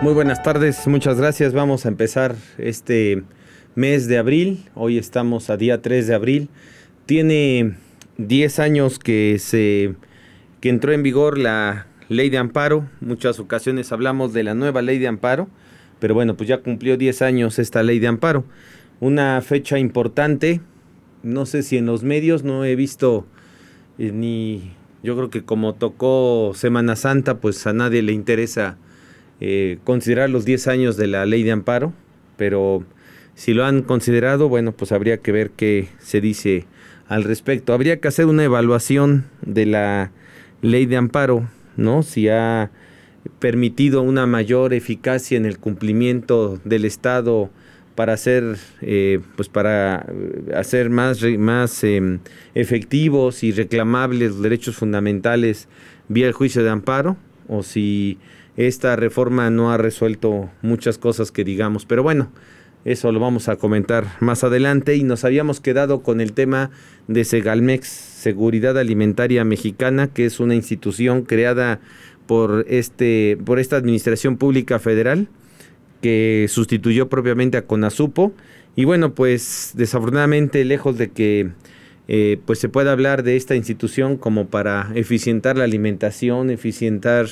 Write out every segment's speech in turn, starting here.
Muy buenas tardes, muchas gracias. Vamos a empezar este mes de abril. Hoy estamos a día 3 de abril. Tiene 10 años que se que entró en vigor la ley de amparo. Muchas ocasiones hablamos de la nueva ley de amparo, pero bueno, pues ya cumplió 10 años esta ley de amparo. Una fecha importante. No sé si en los medios no he visto eh, ni yo creo que como tocó Semana Santa, pues a nadie le interesa eh, considerar los 10 años de la ley de amparo, pero si lo han considerado, bueno, pues habría que ver qué se dice al respecto. Habría que hacer una evaluación de la ley de amparo, ¿no? Si ha permitido una mayor eficacia en el cumplimiento del Estado para hacer, eh, pues para hacer más, más em, efectivos y reclamables los derechos fundamentales vía el juicio de amparo, o si esta reforma no ha resuelto muchas cosas que digamos, pero bueno, eso lo vamos a comentar más adelante. Y nos habíamos quedado con el tema de Segalmex, Seguridad Alimentaria Mexicana, que es una institución creada por este por esta Administración Pública Federal que sustituyó propiamente a CONASUPO y bueno, pues desafortunadamente lejos de que eh, pues se pueda hablar de esta institución como para eficientar la alimentación, eficientar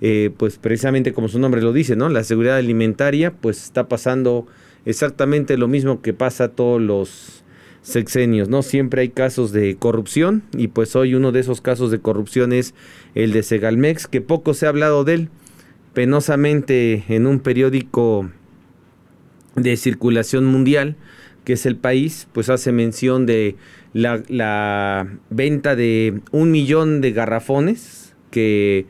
eh, pues precisamente como su nombre lo dice, ¿no? La seguridad alimentaria, pues está pasando exactamente lo mismo que pasa todos los sexenios, ¿no? Siempre hay casos de corrupción y pues hoy uno de esos casos de corrupción es el de Segalmex, que poco se ha hablado de él. Penosamente en un periódico de circulación mundial, que es el país, pues hace mención de la, venta de un millón de garrafones que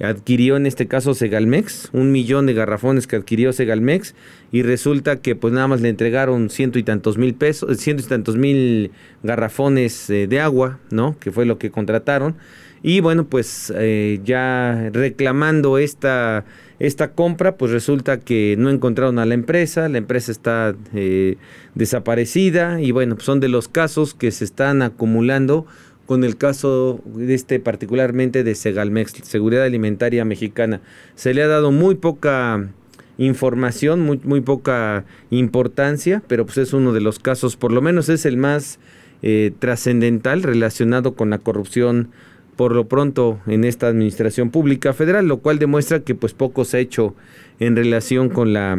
adquirió en este caso Segalmex, un millón de garrafones que adquirió Segalmex y resulta que pues nada más le entregaron ciento y tantos mil pesos, ciento y tantos mil garrafones eh, de agua, ¿no? Que fue lo que contrataron. Y bueno, pues eh, ya reclamando esta, esta compra, pues resulta que no encontraron a la empresa, la empresa está eh, desaparecida y bueno, pues son de los casos que se están acumulando con el caso de este particularmente de Segalmex, Seguridad Alimentaria Mexicana. Se le ha dado muy poca información, muy, muy poca importancia, pero pues es uno de los casos, por lo menos es el más eh, trascendental relacionado con la corrupción por lo pronto en esta administración pública federal, lo cual demuestra que pues poco se ha hecho en relación con la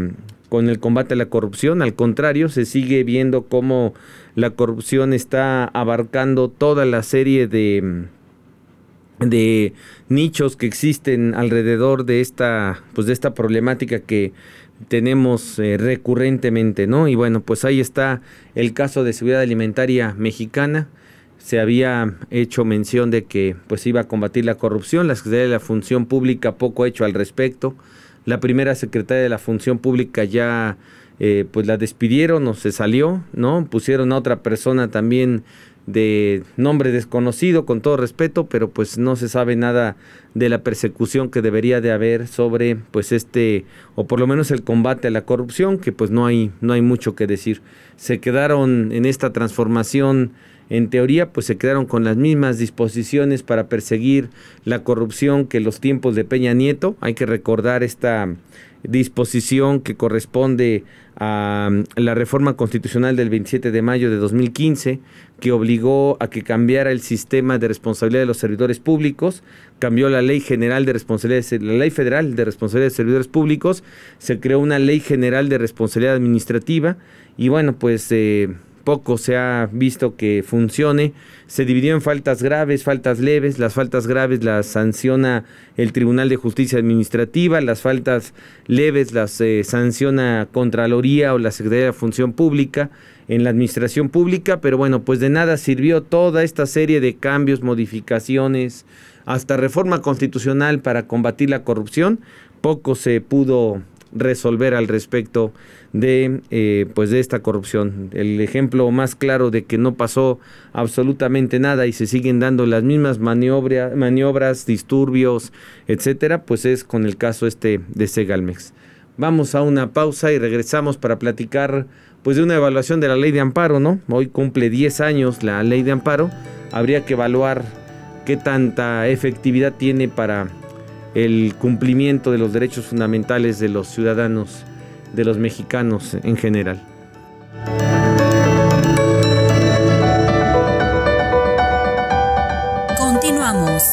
con el combate a la corrupción, al contrario, se sigue viendo cómo la corrupción está abarcando toda la serie de de nichos que existen alrededor de esta pues de esta problemática que tenemos eh, recurrentemente, ¿no? Y bueno, pues ahí está el caso de seguridad alimentaria mexicana. Se había hecho mención de que pues iba a combatir la corrupción, la Secretaría de la Función Pública poco ha hecho al respecto. La primera secretaria de la Función Pública ya eh, pues la despidieron o se salió, ¿no? Pusieron a otra persona también de nombre desconocido, con todo respeto, pero pues no se sabe nada de la persecución que debería de haber sobre pues este o por lo menos el combate a la corrupción, que pues no hay no hay mucho que decir. Se quedaron en esta transformación en teoría pues se quedaron con las mismas disposiciones para perseguir la corrupción que los tiempos de Peña Nieto. Hay que recordar esta disposición que corresponde a la reforma constitucional del 27 de mayo de 2015 que obligó a que cambiara el sistema de responsabilidad de los servidores públicos, cambió la ley general de responsabilidad, la ley federal de responsabilidad de servidores públicos, se creó una ley general de responsabilidad administrativa y bueno, pues eh, poco se ha visto que funcione. Se dividió en faltas graves, faltas leves. Las faltas graves las sanciona el Tribunal de Justicia Administrativa, las faltas leves las eh, sanciona Contraloría o la Secretaría de Función Pública en la administración pública, pero bueno, pues de nada sirvió toda esta serie de cambios, modificaciones, hasta reforma constitucional para combatir la corrupción, poco se pudo resolver al respecto de eh, pues de esta corrupción. El ejemplo más claro de que no pasó absolutamente nada y se siguen dando las mismas maniobras disturbios etcétera pues es con el caso este de Segalmex. Vamos a una pausa y regresamos para platicar pues de una evaluación de la ley de amparo no hoy cumple 10 años la ley de amparo. Habría que evaluar qué tanta efectividad tiene para el cumplimiento de los derechos fundamentales de los ciudadanos, de los mexicanos en general. Continuamos.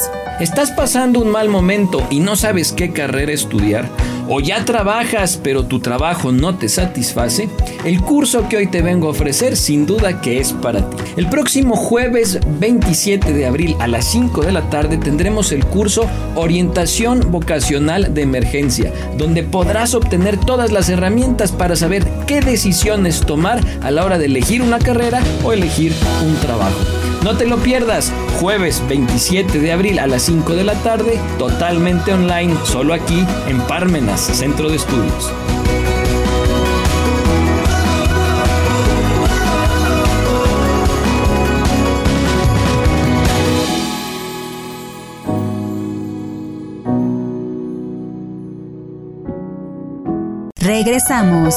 ¿Estás pasando un mal momento y no sabes qué carrera estudiar? ¿O ya trabajas pero tu trabajo no te satisface? El curso que hoy te vengo a ofrecer sin duda que es para ti. El próximo jueves 27 de abril a las 5 de la tarde tendremos el curso Orientación Vocacional de Emergencia, donde podrás obtener todas las herramientas para saber qué decisiones tomar a la hora de elegir una carrera o elegir un trabajo. No te lo pierdas, jueves 27 de abril a las 5 de la tarde, totalmente online, solo aquí en Parmenas, Centro de Estudios. Regresamos.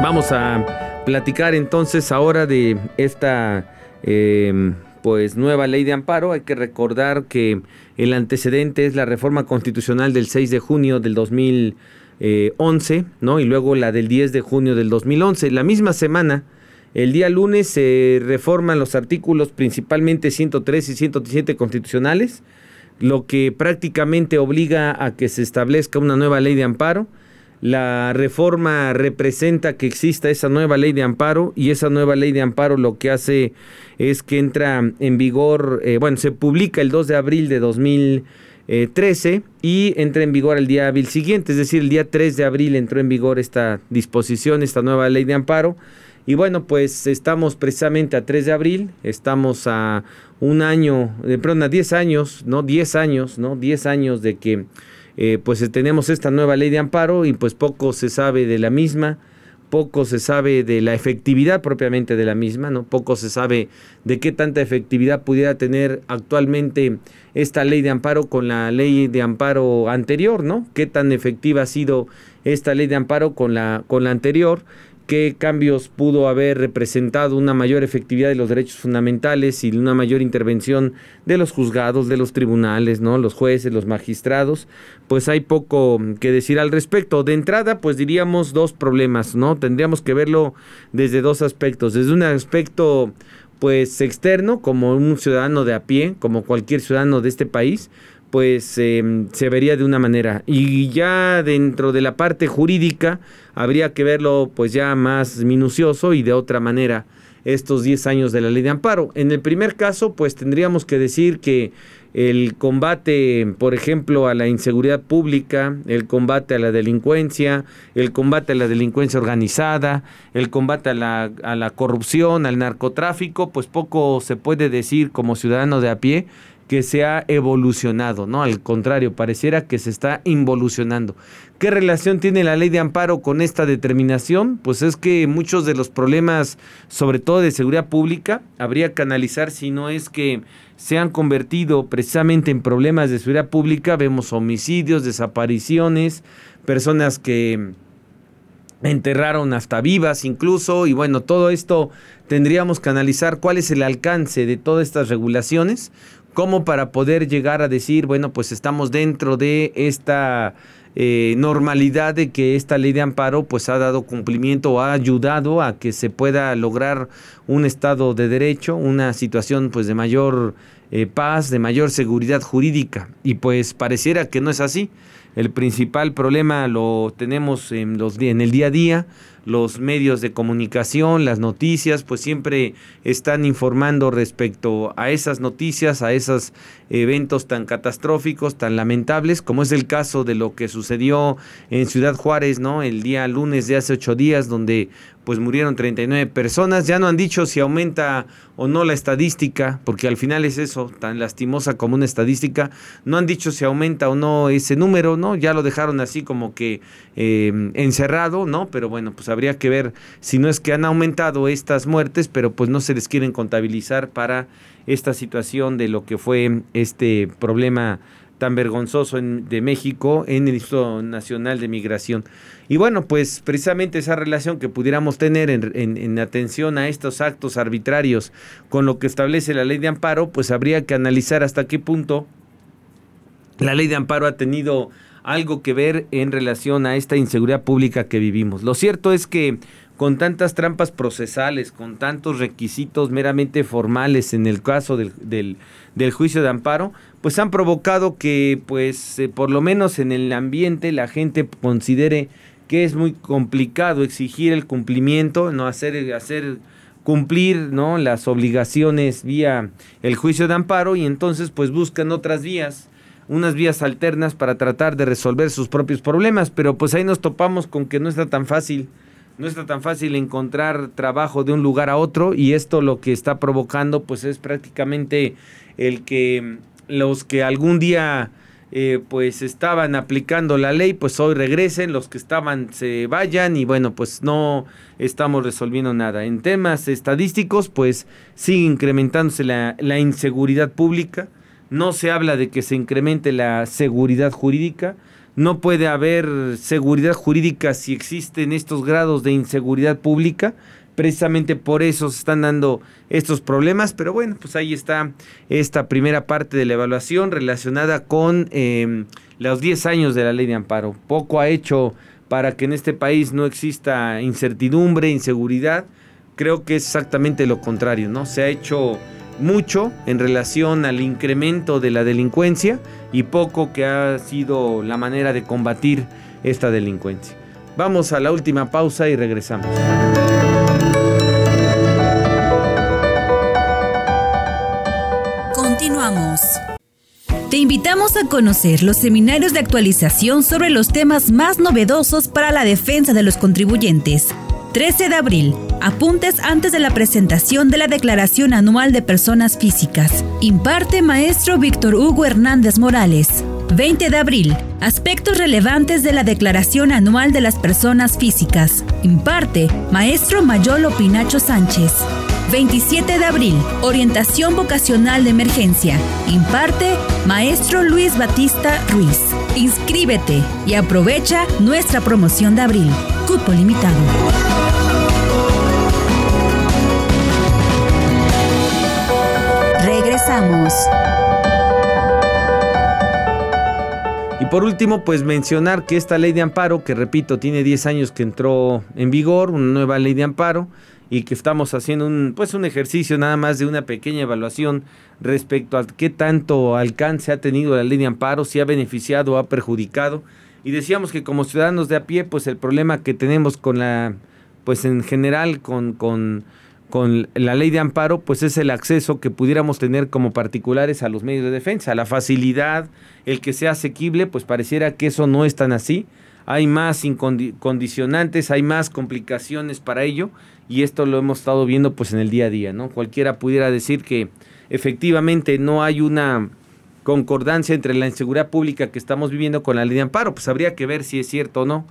Vamos a platicar entonces ahora de esta em, pues nueva ley de amparo. Hay que recordar que el antecedente es la reforma constitucional del 6 de junio del 2011, ¿no? Y luego la del 10 de junio del 2011. La misma semana, el día lunes se reforman los artículos principalmente 103 y 117 constitucionales, lo que prácticamente obliga a que se establezca una nueva ley de amparo la reforma representa que exista esa nueva ley de amparo y esa nueva ley de amparo lo que hace es que entra en vigor, eh, bueno, se publica el 2 de abril de 2013 y entra en vigor el día hábil siguiente, es decir, el día 3 de abril entró en vigor esta disposición, esta nueva ley de amparo. Y bueno, pues estamos precisamente a 3 de abril, estamos a un año, de pronto a 10 años, ¿no? 10 años, ¿no? 10 años de que eh, pues tenemos esta nueva ley de amparo y pues poco se sabe de la misma, poco se sabe de la efectividad propiamente de la misma, ¿no? Poco se sabe de qué tanta efectividad pudiera tener actualmente esta ley de amparo con la ley de amparo anterior, ¿no? Qué tan efectiva ha sido esta ley de amparo con la, con la anterior qué cambios pudo haber representado una mayor efectividad de los derechos fundamentales y una mayor intervención de los juzgados, de los tribunales, ¿no? Los jueces, los magistrados, pues hay poco que decir al respecto. De entrada, pues diríamos dos problemas, ¿no? Tendríamos que verlo desde dos aspectos. Desde un aspecto pues externo, como un ciudadano de a pie, como cualquier ciudadano de este país, pues em, se vería de una manera. Y ya dentro de la parte jurídica habría que verlo pues ya más minucioso y de otra manera estos 10 años de la ley de amparo. En el primer caso pues tendríamos que decir que el combate, por ejemplo, a la inseguridad pública, el combate a la delincuencia, el combate a la delincuencia organizada, el combate a la, a la corrupción, al narcotráfico, pues poco se puede decir como ciudadano de a pie que se ha evolucionado, ¿no? Al contrario, pareciera que se está involucionando. ¿Qué relación tiene la ley de amparo con esta determinación? Pues es que muchos de los problemas, sobre todo de seguridad pública, habría que analizar si no es que se han convertido precisamente en problemas de seguridad pública. Vemos homicidios, desapariciones, personas que enterraron hasta vivas incluso, y bueno, todo esto tendríamos que analizar cuál es el alcance de todas estas regulaciones, como para poder llegar a decir, bueno, pues estamos dentro de esta eh, normalidad de que esta ley de amparo pues ha dado cumplimiento o ha ayudado a que se pueda lograr un estado de derecho, una situación pues de mayor eh, paz, de mayor seguridad jurídica y pues pareciera que no es así. El principal problema lo tenemos en, los, en el día a día, los medios de comunicación, las noticias, pues siempre están informando respecto a esas noticias, a esos eventos tan catastróficos, tan lamentables, como es el caso de lo que sucedió en Ciudad Juárez, ¿no? El día lunes de hace ocho días, donde pues murieron 39 personas. Ya no han dicho si aumenta o no la estadística, porque al final es eso, tan lastimosa como una estadística. No han dicho si aumenta o no ese número, ¿no? Ya lo dejaron así como que eh, encerrado, ¿no? Pero bueno, pues habría que ver si no es que han aumentado estas muertes, pero pues no se les quieren contabilizar para esta situación de lo que fue este problema tan vergonzoso de México en el Instituto Nacional de Migración. Y bueno, pues precisamente esa relación que pudiéramos tener en, atención a estos actos arbitrarios con lo que establece la ley de amparo, pues habría que analizar hasta qué punto la ley de amparo ha tenido algo que ver en relación a esta inseguridad pública que vivimos. Lo cierto es que con tantas trampas procesales, con tantos requisitos meramente formales en el caso del, del, juicio de amparo, pues han provocado que, pues, eh, por lo menos en el ambiente la gente considere que es muy complicado exigir el cumplimiento, no hacer, hacer cumplir ¿no? las obligaciones vía el juicio de amparo y entonces pues buscan otras vías unas vías alternas para tratar de resolver sus propios problemas, pero pues ahí nos topamos con que no está tan fácil no está tan fácil encontrar trabajo de un lugar a otro y esto lo que está provocando pues es prácticamente el que los que algún día eh, pues estaban aplicando la ley pues hoy regresen, los que estaban se vayan y bueno pues no estamos resolviendo nada. En temas estadísticos pues sigue incrementándose la, la inseguridad pública, no se habla de que se incremente la seguridad jurídica, no puede haber seguridad jurídica si existen estos grados de inseguridad pública. Precisamente por eso se están dando estos problemas, pero bueno, pues ahí está esta primera parte de la evaluación relacionada con em, los 10 años de la ley de amparo. Poco ha hecho para que en este país no exista incertidumbre, inseguridad. Creo que es exactamente lo contrario, ¿no? Se ha hecho mucho en relación al incremento de la delincuencia y poco que ha sido la manera de combatir esta delincuencia. Vamos a la última pausa y regresamos. Continuamos. Te invitamos a conocer los seminarios de actualización sobre los temas más novedosos para la defensa de los contribuyentes 13 de abril. Apuntes antes de la presentación de la Declaración Anual de Personas Físicas. Imparte maestro Víctor Hugo Hernández Morales. 20 de abril. Aspectos relevantes de la Declaración Anual de las Personas Físicas. Imparte maestro Mayolo Pinacho Sánchez. 27 de abril. Orientación vocacional de emergencia. Imparte maestro Luis Batista Ruiz. Inscríbete y aprovecha nuestra promoción de abril. Cupo limitado. Y por último, pues mencionar que esta ley de amparo, que repito, tiene 10 años que entró en vigor, una nueva ley de amparo, y que estamos haciendo un, pues un ejercicio nada más de una pequeña evaluación respecto a qué tanto alcance ha tenido la ley de amparo, si ha beneficiado o ha perjudicado. Y decíamos que como ciudadanos de a pie, pues el problema que tenemos con la, pues en general con, con, con la ley de amparo, pues es el acceso que pudiéramos tener como particulares a los medios de defensa, la facilidad, el que sea asequible, pues pareciera que eso no es tan así. Hay más condicionantes, hay más complicaciones para ello y esto lo hemos estado viendo pues en el día a día, ¿no? Cualquiera pudiera decir que efectivamente no hay una concordancia entre la inseguridad pública que estamos viviendo con la ley de amparo, pues habría que ver si es cierto o no.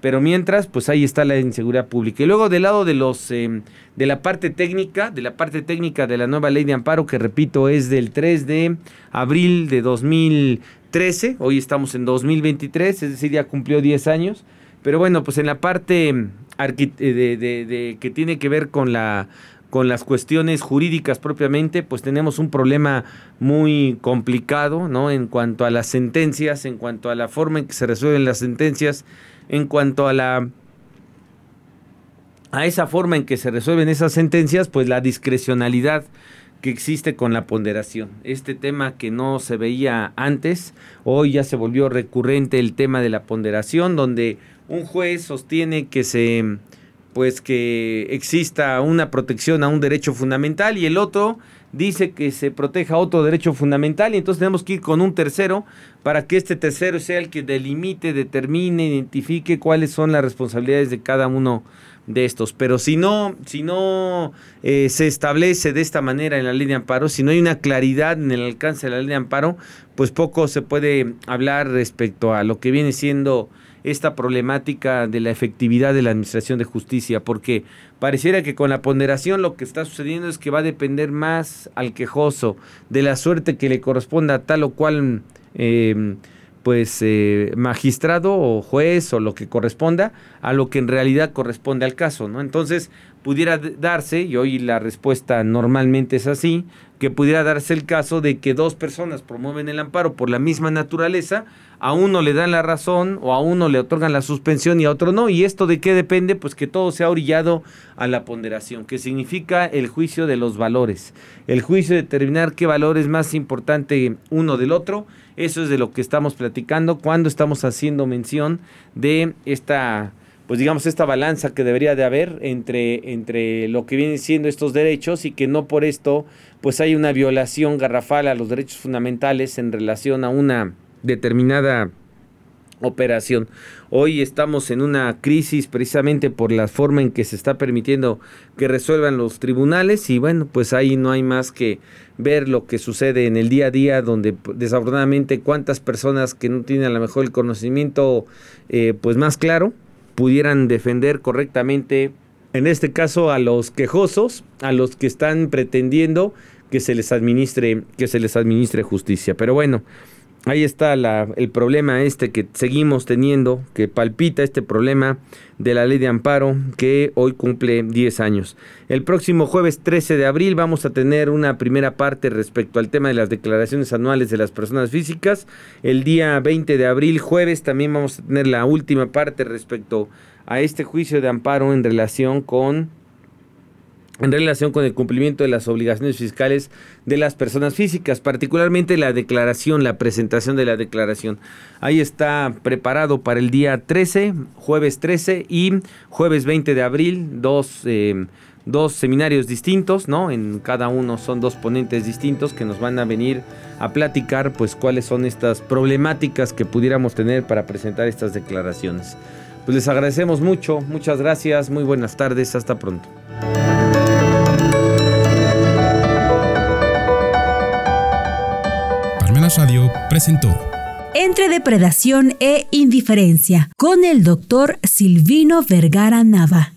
Pero mientras, pues ahí está la inseguridad pública. Y luego del lado de los em, de la parte técnica, de la parte técnica de la nueva ley de amparo, que repito, es del 3 de abril de 2013, hoy estamos en 2023, es decir, ya cumplió 10 años. Pero bueno, pues en la parte em, de, de, que tiene que ver con la con las cuestiones jurídicas propiamente, pues tenemos un problema muy complicado, ¿no? En cuanto a las sentencias, en cuanto a la forma en que se resuelven las sentencias, en cuanto a la a esa forma en que se resuelven esas sentencias, pues la discrecionalidad que existe con la ponderación. Este tema que no se veía antes, hoy ya se volvió recurrente el tema de la ponderación, donde un juez sostiene que se pues que exista una protección a un derecho fundamental y el otro dice que se proteja otro derecho fundamental y entonces tenemos que ir con un tercero para que este tercero sea el que delimite, determine, identifique cuáles son las responsabilidades de cada uno de estos. Pero si no, si no eh, se establece de esta manera en la ley de amparo, si no hay una claridad en el alcance de la ley de amparo, pues poco se puede hablar respecto a lo que viene siendo esta problemática de la efectividad de la administración de justicia, porque pareciera que con la ponderación lo que está sucediendo es que va a depender más al quejoso de la suerte que le corresponda a tal o cual eh, pues eh, magistrado o juez o lo que corresponda a lo que en realidad corresponde al caso, ¿no? Entonces pudiera darse, y hoy la respuesta normalmente es así, que pudiera darse el caso de que dos personas promueven el amparo por la misma naturaleza, a uno le dan la razón o a uno le otorgan la suspensión y a otro no. ¿Y esto de qué depende? Pues que todo se ha orillado a la ponderación, que significa el juicio de los valores, el juicio de determinar qué valor es más importante uno del otro. Eso es de lo que estamos platicando cuando estamos haciendo mención de esta pues digamos, esta balanza que debería de haber entre, entre lo que vienen siendo estos derechos y que no por esto pues hay una violación garrafal a los derechos fundamentales en relación a una determinada operación. Hoy estamos en una crisis precisamente por la forma en que se está permitiendo que resuelvan los tribunales y bueno, pues ahí no hay más que ver lo que sucede en el día a día donde desafortunadamente cuántas personas que no tienen a lo mejor el conocimiento eh, pues más claro pudieran defender correctamente, en este caso a los quejosos, a los que están pretendiendo que se les administre, que se les administre justicia. Pero bueno, ahí está el problema este que seguimos teniendo, que palpita este problema de la ley de amparo que hoy cumple 10 años. El próximo jueves 13 de abril vamos a tener una primera parte respecto al tema de las declaraciones anuales de las personas físicas. El día 20 de abril, jueves, también vamos a tener la última parte respecto a este juicio de amparo en relación con en relación con el cumplimiento de las obligaciones fiscales de las personas físicas, particularmente la declaración, la presentación de la declaración. Ahí está preparado para el día 13, jueves 13 y jueves 20 de abril, dos, eh, dos seminarios distintos, ¿no? En cada uno son dos ponentes distintos que nos van a venir a platicar, pues, cuáles son estas problemáticas que pudiéramos tener para presentar estas declaraciones. Pues les agradecemos mucho, muchas gracias, muy buenas tardes, hasta pronto. Radio presentó Entre depredación e indiferencia con el doctor Silvino Vergara Nava.